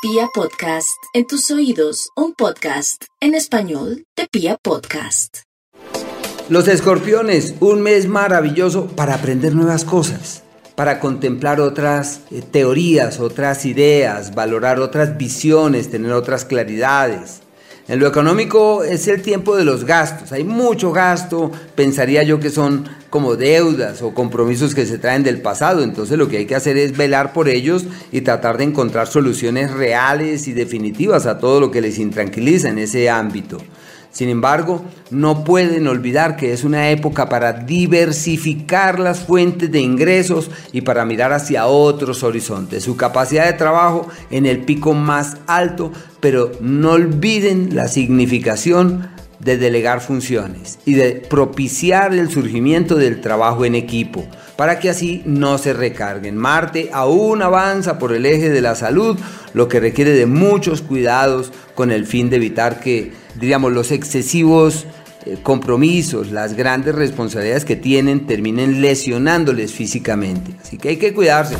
Pia Podcast, en tus oídos, un podcast en español de Pia Podcast. Los escorpiones, un mes maravilloso para aprender nuevas cosas, para contemplar otras eh, teorías, otras ideas, valorar otras visiones, tener otras claridades. En lo económico es el tiempo de los gastos. Hay mucho gasto, pensaría yo que son como deudas o compromisos que se traen del pasado. Entonces lo que hay que hacer es velar por ellos y tratar de encontrar soluciones reales y definitivas a todo lo que les intranquiliza en ese ámbito. Sin embargo, no pueden olvidar que es una época para diversificar las fuentes de ingresos y para mirar hacia otros horizontes. Su capacidad de trabajo en el pico más alto, pero no olviden la significación de delegar funciones y de propiciar el surgimiento del trabajo en equipo, para que así no se recarguen. Marte aún avanza por el eje de la salud, lo que requiere de muchos cuidados con el fin de evitar que, diríamos, los excesivos eh, compromisos, las grandes responsabilidades que tienen terminen lesionándoles físicamente. Así que hay que cuidarse.